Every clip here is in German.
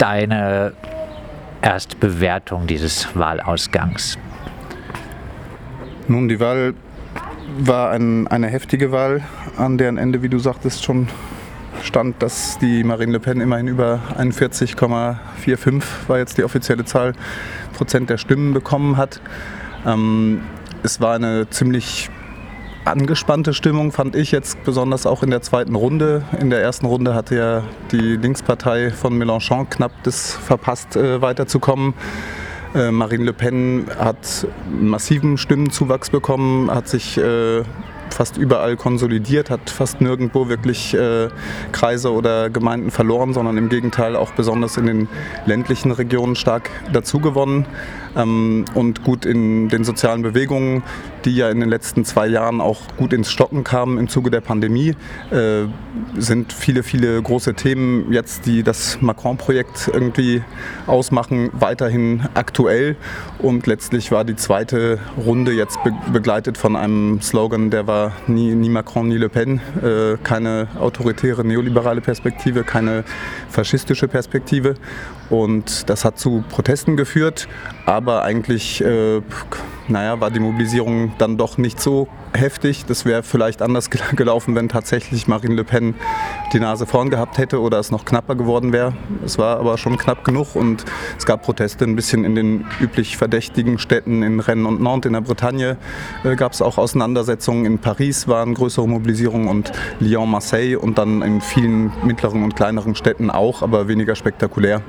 deine Erstbewertung dieses Wahlausgangs? Nun, die Wahl war ein, eine heftige Wahl, an deren Ende, wie du sagtest, schon stand, dass die Marine Le Pen immerhin über 41,45 war jetzt die offizielle Zahl Prozent der Stimmen bekommen hat. Ähm, es war eine ziemlich angespannte Stimmung, fand ich jetzt besonders auch in der zweiten Runde. In der ersten Runde hatte ja die Linkspartei von Mélenchon knapp das verpasst, äh, weiterzukommen. Äh, Marine Le Pen hat massiven Stimmenzuwachs bekommen, hat sich äh, fast überall konsolidiert, hat fast nirgendwo wirklich äh, Kreise oder Gemeinden verloren, sondern im Gegenteil auch besonders in den ländlichen Regionen stark dazugewonnen. Ähm, und gut in den sozialen Bewegungen, die ja in den letzten zwei Jahren auch gut ins Stocken kamen im Zuge der Pandemie, äh, sind viele, viele große Themen jetzt, die das Macron-Projekt irgendwie ausmachen, weiterhin aktuell. Und letztlich war die zweite Runde jetzt begleitet von einem Slogan, der war nie, nie Macron, nie Le Pen, äh, keine autoritäre neoliberale Perspektive, keine faschistische Perspektive. Und das hat zu Protesten geführt, aber eigentlich äh, naja, war die Mobilisierung dann doch nicht so heftig. Das wäre vielleicht anders gelaufen, wenn tatsächlich Marine Le Pen die Nase vorn gehabt hätte oder es noch knapper geworden wäre. Es war aber schon knapp genug und es gab Proteste ein bisschen in den üblich verdächtigen Städten in Rennes und Nantes in der Bretagne. Äh, gab es auch Auseinandersetzungen. In Paris waren größere Mobilisierungen und Lyon, Marseille und dann in vielen mittleren und kleineren Städten auch, aber weniger spektakulär.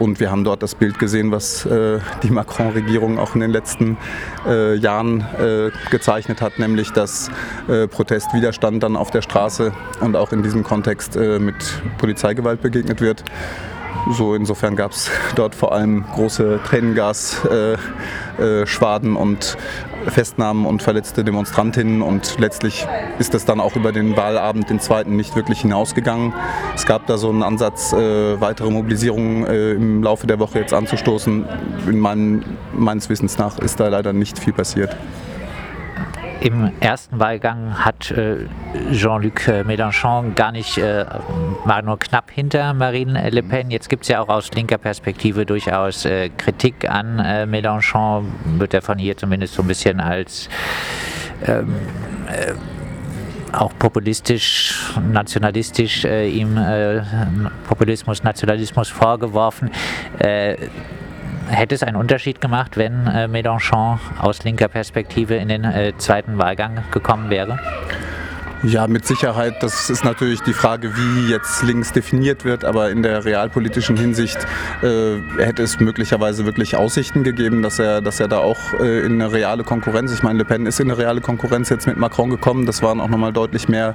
Und wir haben dort das Bild gesehen, was äh, die Macron-Regierung auch in den letzten äh, Jahren äh, gezeichnet hat, nämlich dass äh, Protestwiderstand dann auf der Straße und auch in diesem Kontext äh, mit Polizeigewalt begegnet wird. So insofern gab es dort vor allem große Tränengasschwaden und Festnahmen und verletzte Demonstrantinnen und letztlich ist es dann auch über den Wahlabend, den zweiten, nicht wirklich hinausgegangen. Es gab da so einen Ansatz, äh, weitere Mobilisierungen äh, im Laufe der Woche jetzt anzustoßen. In meinem, meines Wissens nach ist da leider nicht viel passiert. Im ersten Wahlgang hat äh, Jean-Luc Mélenchon gar nicht, äh, war nur knapp hinter Marine Le Pen. Jetzt gibt es ja auch aus linker Perspektive durchaus äh, Kritik an Mélenchon, wird er von hier zumindest so ein bisschen als ähm, äh, auch populistisch, nationalistisch äh, ihm äh, Populismus, Nationalismus vorgeworfen. Hätte es einen Unterschied gemacht, wenn äh, Mélenchon aus linker Perspektive in den äh, zweiten Wahlgang gekommen wäre? Ja, mit Sicherheit. Das ist natürlich die Frage, wie jetzt links definiert wird. Aber in der realpolitischen Hinsicht äh, hätte es möglicherweise wirklich Aussichten gegeben, dass er, dass er da auch äh, in eine reale Konkurrenz, ich meine, Le Pen ist in eine reale Konkurrenz jetzt mit Macron gekommen. Das waren auch nochmal deutlich mehr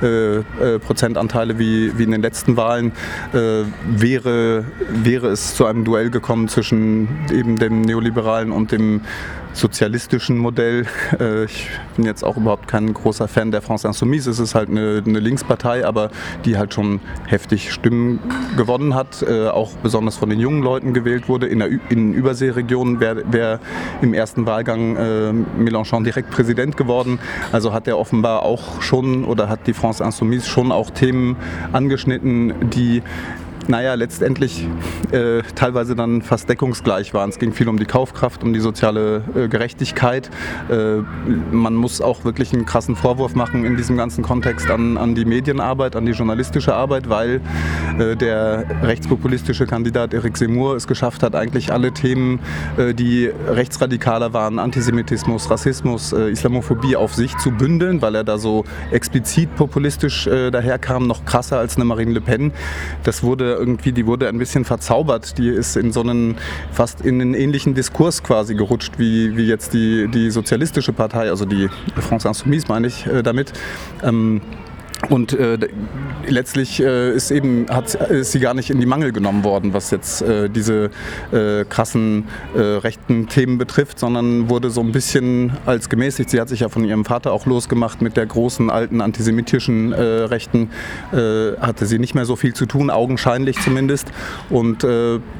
äh, äh, Prozentanteile wie, wie in den letzten Wahlen. Äh, wäre, wäre es zu einem Duell gekommen zwischen eben dem Neoliberalen und dem sozialistischen Modell. Äh, ich bin jetzt auch überhaupt kein großer Fan der France Insoumise. Es ist halt eine, eine Linkspartei, aber die halt schon heftig Stimmen gewonnen hat, äh, auch besonders von den jungen Leuten gewählt wurde. In, der, in Überseeregionen wäre wär im ersten Wahlgang äh, Mélenchon direkt Präsident geworden. Also hat er offenbar auch schon oder hat die France Insoumise schon auch Themen angeschnitten, die naja, letztendlich äh, teilweise dann fast deckungsgleich waren. Es ging viel um die Kaufkraft, um die soziale äh, Gerechtigkeit. Äh, man muss auch wirklich einen krassen Vorwurf machen in diesem ganzen Kontext an, an die Medienarbeit, an die journalistische Arbeit, weil äh, der rechtspopulistische Kandidat Eric Seymour es geschafft hat, eigentlich alle Themen, äh, die rechtsradikaler waren, Antisemitismus, Rassismus, äh, Islamophobie auf sich zu bündeln, weil er da so explizit populistisch daherkam, noch krasser als eine Marine Le Pen. Das wurde irgendwie, die wurde ein bisschen verzaubert. Die ist in so einen, fast in einen ähnlichen Diskurs quasi gerutscht, wie, wie jetzt die, die sozialistische Partei, also die France Insoumise meine ich äh, damit. Ähm, und äh, letztlich äh, ist eben hat, ist sie gar nicht in die Mangel genommen worden, was jetzt äh, diese äh, krassen äh, rechten Themen betrifft, sondern wurde so ein bisschen als gemäßigt. Sie hat sich ja von ihrem Vater auch losgemacht mit der großen alten antisemitischen äh, Rechten. hatte sie nicht mehr so viel zu tun, augenscheinlich zumindest. Und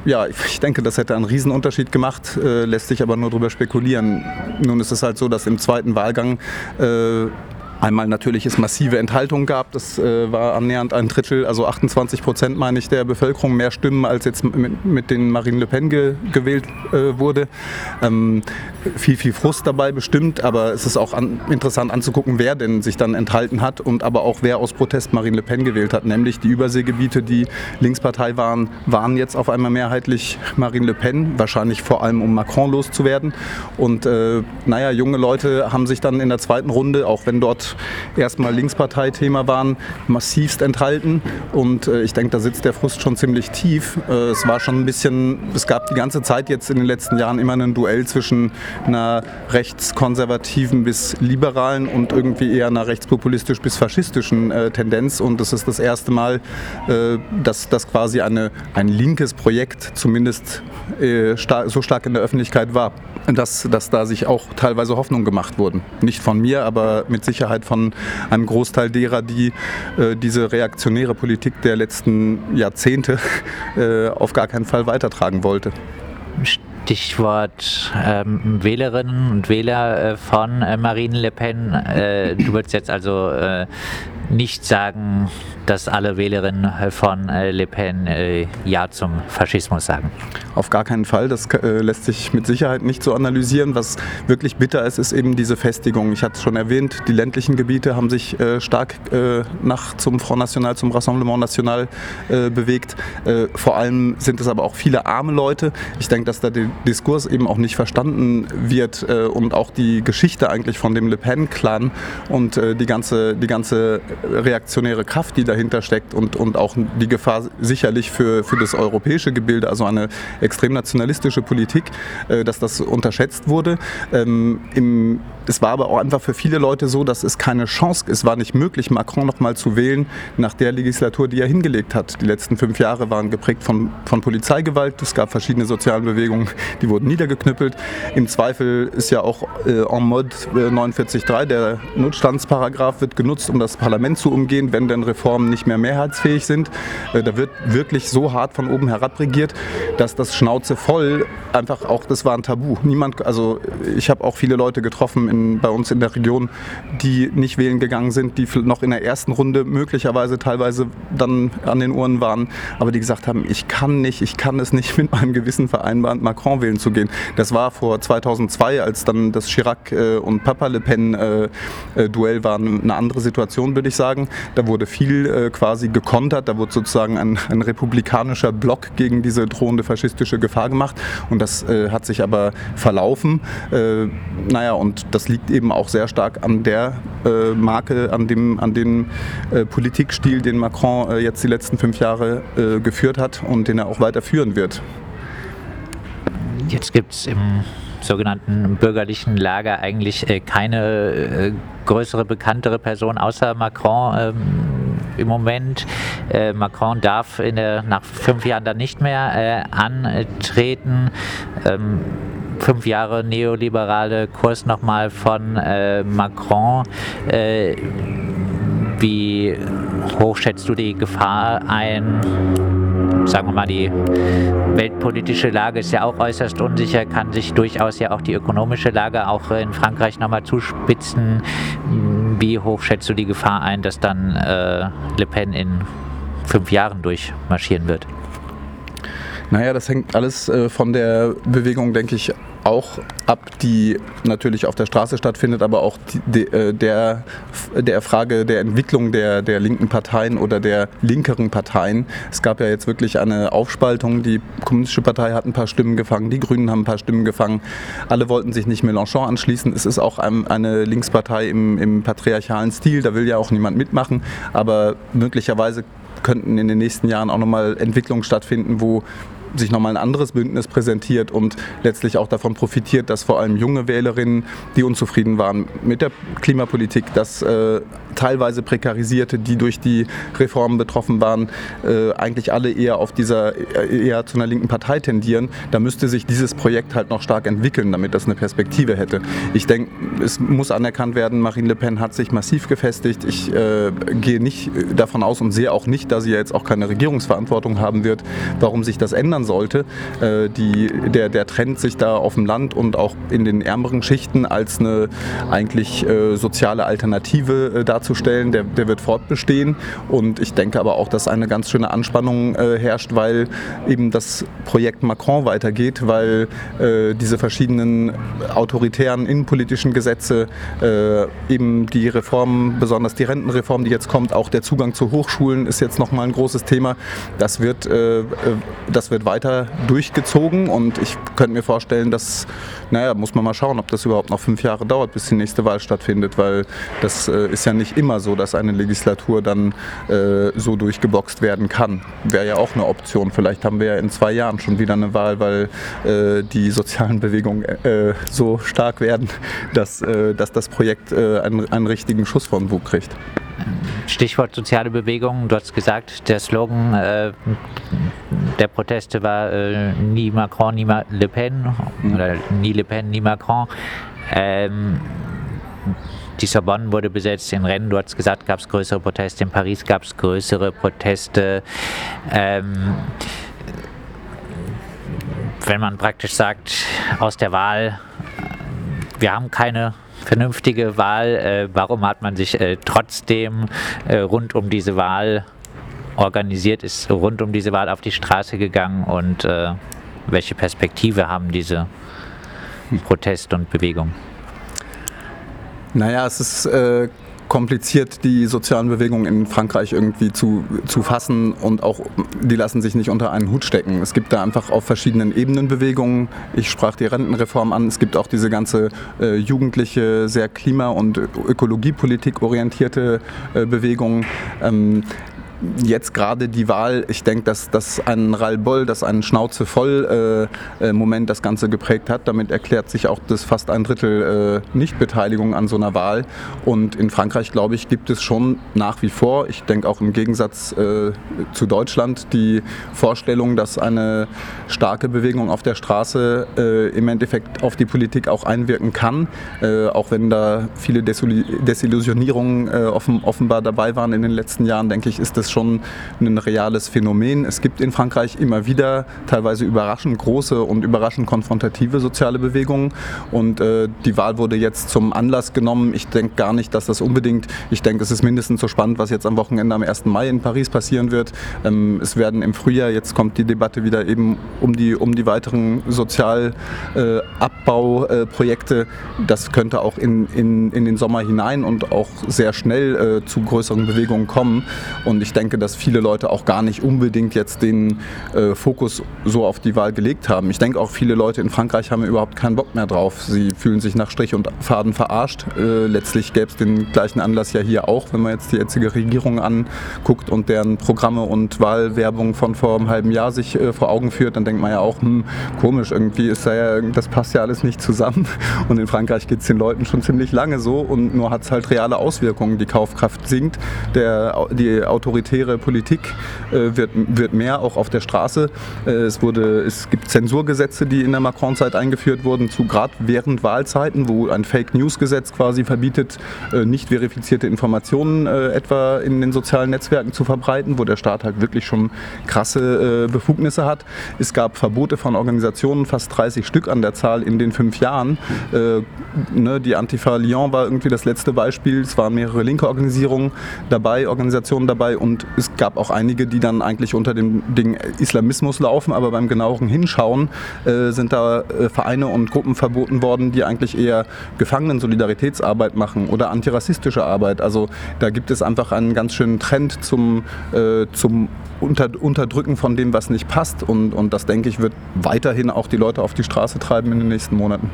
ja, ich denke, das hätte einen Riesenunterschied gemacht, lässt sich aber nur darüber spekulieren. Nun ist es halt so, dass im zweiten Wahlgang einmal natürlich es massive Enthaltung gab, das äh, war annähernd ein Drittel, also 28 Prozent meine ich der Bevölkerung mehr Stimmen als jetzt mit, mit den Marine Le Pen ge, gewählt äh, wurde. Ähm, viel, viel Frust dabei bestimmt, aber es ist auch an, interessant anzugucken, wer denn sich dann enthalten hat und aber auch wer aus Protest Marine Le Pen gewählt hat, nämlich die Überseegebiete, die Linkspartei waren, waren jetzt auf einmal mehrheitlich Marine Le Pen, wahrscheinlich vor allem um Macron loszuwerden. Und äh, naja, junge Leute haben sich dann in der zweiten Runde, auch wenn dort erstmal Linkspartei-Thema waren, massivst enthalten. Und äh, ich denke, da sitzt der Frust schon ziemlich tief. Äh, es war schon ein bisschen, es gab die ganze Zeit jetzt in den letzten Jahren immer ein Duell zwischen einer rechtskonservativen bis liberalen und irgendwie eher einer rechtspopulistisch bis faschistischen äh, Tendenz. Und es ist das erste Mal, äh, dass das quasi eine, ein linkes Projekt zumindest äh, star so stark in der Öffentlichkeit war, dass, dass da sich auch teilweise Hoffnungen gemacht wurden. Nicht von mir, aber mit Sicherheit von einem Großteil derer, die äh, diese reaktionäre Politik der letzten Jahrzehnte äh, auf gar keinen Fall weitertragen wollte. Stichwort ähm, Wählerinnen und Wähler äh, von äh, Marine Le Pen. Äh, du würdest jetzt also äh, nicht sagen, dass alle Wählerinnen von äh, Le Pen äh, Ja zum Faschismus sagen. Auf gar keinen Fall. Das äh, lässt sich mit Sicherheit nicht so analysieren. Was wirklich bitter ist, ist eben diese Festigung. Ich hatte es schon erwähnt, die ländlichen Gebiete haben sich stark nach zum Front National, zum Rassemblement National bewegt. vor allem sind es aber auch viele arme Leute. Ich denke, dass da der Diskurs eben auch nicht verstanden wird und auch die Geschichte eigentlich von dem Le Pen-Clan und die ganze, die ganze reaktionäre Kraft, die dahinter steckt und, und auch die Gefahr sicherlich für, für das europäische Gebilde, also eine extrem nationalistische Politik, äh, dass das unterschätzt wurde. Ähm, im, es war aber auch einfach für viele Leute so, dass es keine Chance, es war nicht möglich, Macron noch mal zu wählen nach der Legislatur, die er hingelegt hat. Die letzten fünf Jahre waren geprägt von, von Polizeigewalt. Es gab verschiedene soziale Bewegungen, die wurden niedergeknüppelt. Im Zweifel ist ja auch äh, en mode äh, 49.3, der Notstandsparagraph wird genutzt, um das Parlament zu umgehen, wenn denn Reformen nicht mehr mehrheitsfähig sind. Äh, da wird wirklich so hart von oben herab regiert, dass das Schnauze voll einfach auch, das war ein Tabu. Niemand, also ich habe auch viele Leute getroffen in, bei uns in der Region, die nicht wählen gegangen sind, die noch in der ersten Runde möglicherweise teilweise dann an den Uhren waren, aber die gesagt haben, ich kann nicht, ich kann es nicht mit meinem Gewissen vereinbaren, Macron wählen zu gehen. Das war vor 2002, als dann das Chirac äh, und Papa Le Pen äh, Duell war, eine andere Situation, würde ich sagen. Da wurde viel äh, quasi gekontert, da wurde sozusagen ein, ein, republikanischer Block gegen diese drohende faschistische Gefahr gemacht und das äh, hat sich aber verlaufen. Äh, naja, und das liegt eben auch sehr stark an der äh, Marke, an dem, an dem äh, Politikstil, den Macron äh, jetzt die letzten fünf Jahre äh, geführt hat und den er auch weiter führen wird. Jetzt gibt es im sogenannten bürgerlichen Lager eigentlich äh, keine äh, größere, bekanntere Person außer Macron ähm, im Moment. Äh, Macron darf der, nach fünf Jahren dann nicht mehr antreten. Ähm, fünf Jahre neoliberale Kurs nochmal von äh, Macron. Äh, wie hoch schätzt du die Gefahr ein? Sagen wir mal, die weltpolitische Lage ist ja auch äußerst unsicher, kann sich durchaus ja auch die ökonomische Lage auch in Frankreich nochmal zuspitzen. Wie hoch schätzt du die Gefahr ein, dass dann äh, Le Pen in fünf Jahren durchmarschieren wird? Naja, das hängt alles äh, von der Bewegung, denke ich, auch ab, die natürlich auf der Straße stattfindet, aber auch die, äh, der, der Frage der Entwicklung der, der linken Parteien oder der linkeren Parteien. Es gab ja jetzt wirklich eine Aufspaltung. Die Kommunistische Partei hat ein paar Stimmen gefangen, die Grünen haben ein paar Stimmen gefangen. Alle wollten sich nicht Mélenchon anschließen. Es ist auch eine Linkspartei im, im patriarchalen Stil, da will ja auch niemand mitmachen, aber möglicherweise könnten in den nächsten Jahren auch nochmal Entwicklungen stattfinden, wo sich nochmal ein anderes Bündnis präsentiert und letztlich auch davon profitiert, dass vor allem junge Wählerinnen, die unzufrieden waren mit der Klimapolitik, dass äh, teilweise Prekarisierte, die durch die Reformen betroffen waren, äh, eigentlich alle eher auf dieser äh, eher zu einer linken Partei tendieren. Da müsste sich dieses Projekt halt noch stark entwickeln, damit das eine Perspektive hätte. Ich denke, es muss anerkannt werden, Marine Le Pen hat sich massiv gefestigt. Ich äh, gehe nicht davon aus und sehe auch nicht, da sie ja jetzt auch keine Regierungsverantwortung haben wird, warum sich das ändern sollte. Äh, die, der, der Trend, sich da auf dem Land und auch in den ärmeren Schichten als eine eigentlich äh, soziale Alternative äh, darzustellen, der, der wird fortbestehen. Und ich denke aber auch, dass eine ganz schöne Anspannung äh, herrscht, weil eben das Projekt Macron weitergeht, weil äh, diese verschiedenen autoritären innenpolitischen Gesetze, eben die Reformen, besonders die Rentenreform, die jetzt kommt, auch der Zugang zu Hochschulen ist jetzt nochmal ein großes Thema. Das wird, das wird weiter durchgezogen und ich könnte mir vorstellen, dass, naja, muss man mal schauen, ob das überhaupt noch fünf Jahre dauert, bis die nächste Wahl stattfindet, weil das äh, ist ja nicht immer so, dass eine Legislatur dann äh, so durchgeboxt werden kann. Wäre ja auch eine Option. Vielleicht haben wir ja in zwei Jahren schon wieder eine Wahl, weil äh, die sozialen Bewegungen äh, so stark werden, dass, äh, dass das Projekt äh, einen, einen richtigen Schuss von Bug kriegt. Stichwort soziale Bewegungen. Du hast gesagt, der Slogan äh, der Proteste war äh, nie Macron, nie Ma Le Pen oder nie Le Pen, nie Macron. Ähm, die Sorbonne wurde besetzt, in Rennes, du hast gesagt, gab es größere Proteste, in Paris gab es größere Proteste. Ähm, wenn man praktisch sagt, aus der Wahl, wir haben keine vernünftige Wahl, äh, warum hat man sich äh, trotzdem äh, rund um diese Wahl organisiert, ist rund um diese Wahl auf die Straße gegangen und äh, welche Perspektive haben diese Proteste und Bewegungen? Naja, es ist äh, kompliziert, die sozialen Bewegungen in Frankreich irgendwie zu, zu fassen und auch, die lassen sich nicht unter einen Hut stecken. Es gibt da einfach auf verschiedenen Ebenen Bewegungen. Ich sprach die Rentenreform an. Es gibt auch diese ganze äh, jugendliche, sehr klima- und Ökologiepolitik orientierte äh, Bewegung. Ähm, jetzt gerade die Wahl, ich denke, dass, dass ein Ralboll, dass ein Schnauze voll äh, äh, Moment das Ganze geprägt hat. Damit erklärt sich auch das fast ein Drittel äh, Nichtbeteiligung an so einer Wahl. Und in Frankreich, glaube ich, gibt es schon nach wie vor, ich denke auch im Gegensatz äh, zu Deutschland, die Vorstellung, dass eine starke Bewegung auf der Straße äh, im Endeffekt auf die Politik auch einwirken kann, äh, auch wenn da viele Desillusionierungen offen, offenbar dabei waren in den letzten Jahren, denke ich, ist das schon ein reales Phänomen. Es gibt in Frankreich immer wieder teilweise überraschend große und überraschend konfrontative soziale Bewegungen und äh, die Wahl wurde jetzt zum Anlass genommen. Ich denke gar nicht, dass das unbedingt, ich denke, es ist mindestens so spannend, was jetzt am Wochenende am 1. Mai in Paris passieren wird. Ähm, es werden im Frühjahr, jetzt kommt die Debatte wieder eben um die, um die weiteren Sozialabbauprojekte. Äh, das könnte auch in, in, in den Sommer hinein und auch sehr schnell äh, zu größeren Bewegungen kommen. Und ich denke, dass viele Leute auch gar nicht unbedingt jetzt den äh, Fokus so auf die Wahl gelegt haben. Ich denke auch, viele Leute in Frankreich haben überhaupt keinen Bock mehr drauf. Sie fühlen sich nach Strich und Faden verarscht. Äh, letztlich gäbe es den gleichen Anlass ja hier auch, wenn man jetzt die jetzige Regierung anguckt und deren Programme und Wahlwerbung von vor einem halben Jahr sich äh, vor Augen führt, dann denkt man ja auch, hm, komisch, irgendwie ist da ja, das passt ja alles nicht zusammen. Und in Frankreich geht es den Leuten schon ziemlich lange so und nur hat es halt reale Auswirkungen. Die Kaufkraft sinkt, der, die Autorität autoritäre Politik äh, wird, wird mehr, auch auf der Straße. Äh, es, wurde, es gibt Zensurgesetze, die in der Macron-Zeit eingeführt wurden, zu gerade während Wahlzeiten, wo ein Fake-News-Gesetz quasi verbietet, äh, nicht verifizierte Informationen äh, etwa in den sozialen Netzwerken zu verbreiten, wo der Staat halt wirklich schon krasse äh, Befugnisse hat. Es gab Verbote von Organisationen, fast 30 Stück an der Zahl in den fünf Jahren. Äh, ne, die Antifa Lyon war irgendwie das letzte Beispiel. Es waren mehrere linke Organisierungen dabei, Organisationen dabei und es gab auch einige, die dann eigentlich unter dem Ding Islamismus laufen, aber beim genaueren Hinschauen äh, sind da äh, Vereine und Gruppen verboten worden, die eigentlich eher Gefangenen-Solidaritätsarbeit machen oder antirassistische Arbeit. Also da gibt es einfach einen ganz schönen Trend zum, äh, zum unter, Unterdrücken von dem, was nicht passt. Und, und das, denke ich, wird weiterhin auch die Leute auf die Straße treiben in den nächsten Monaten.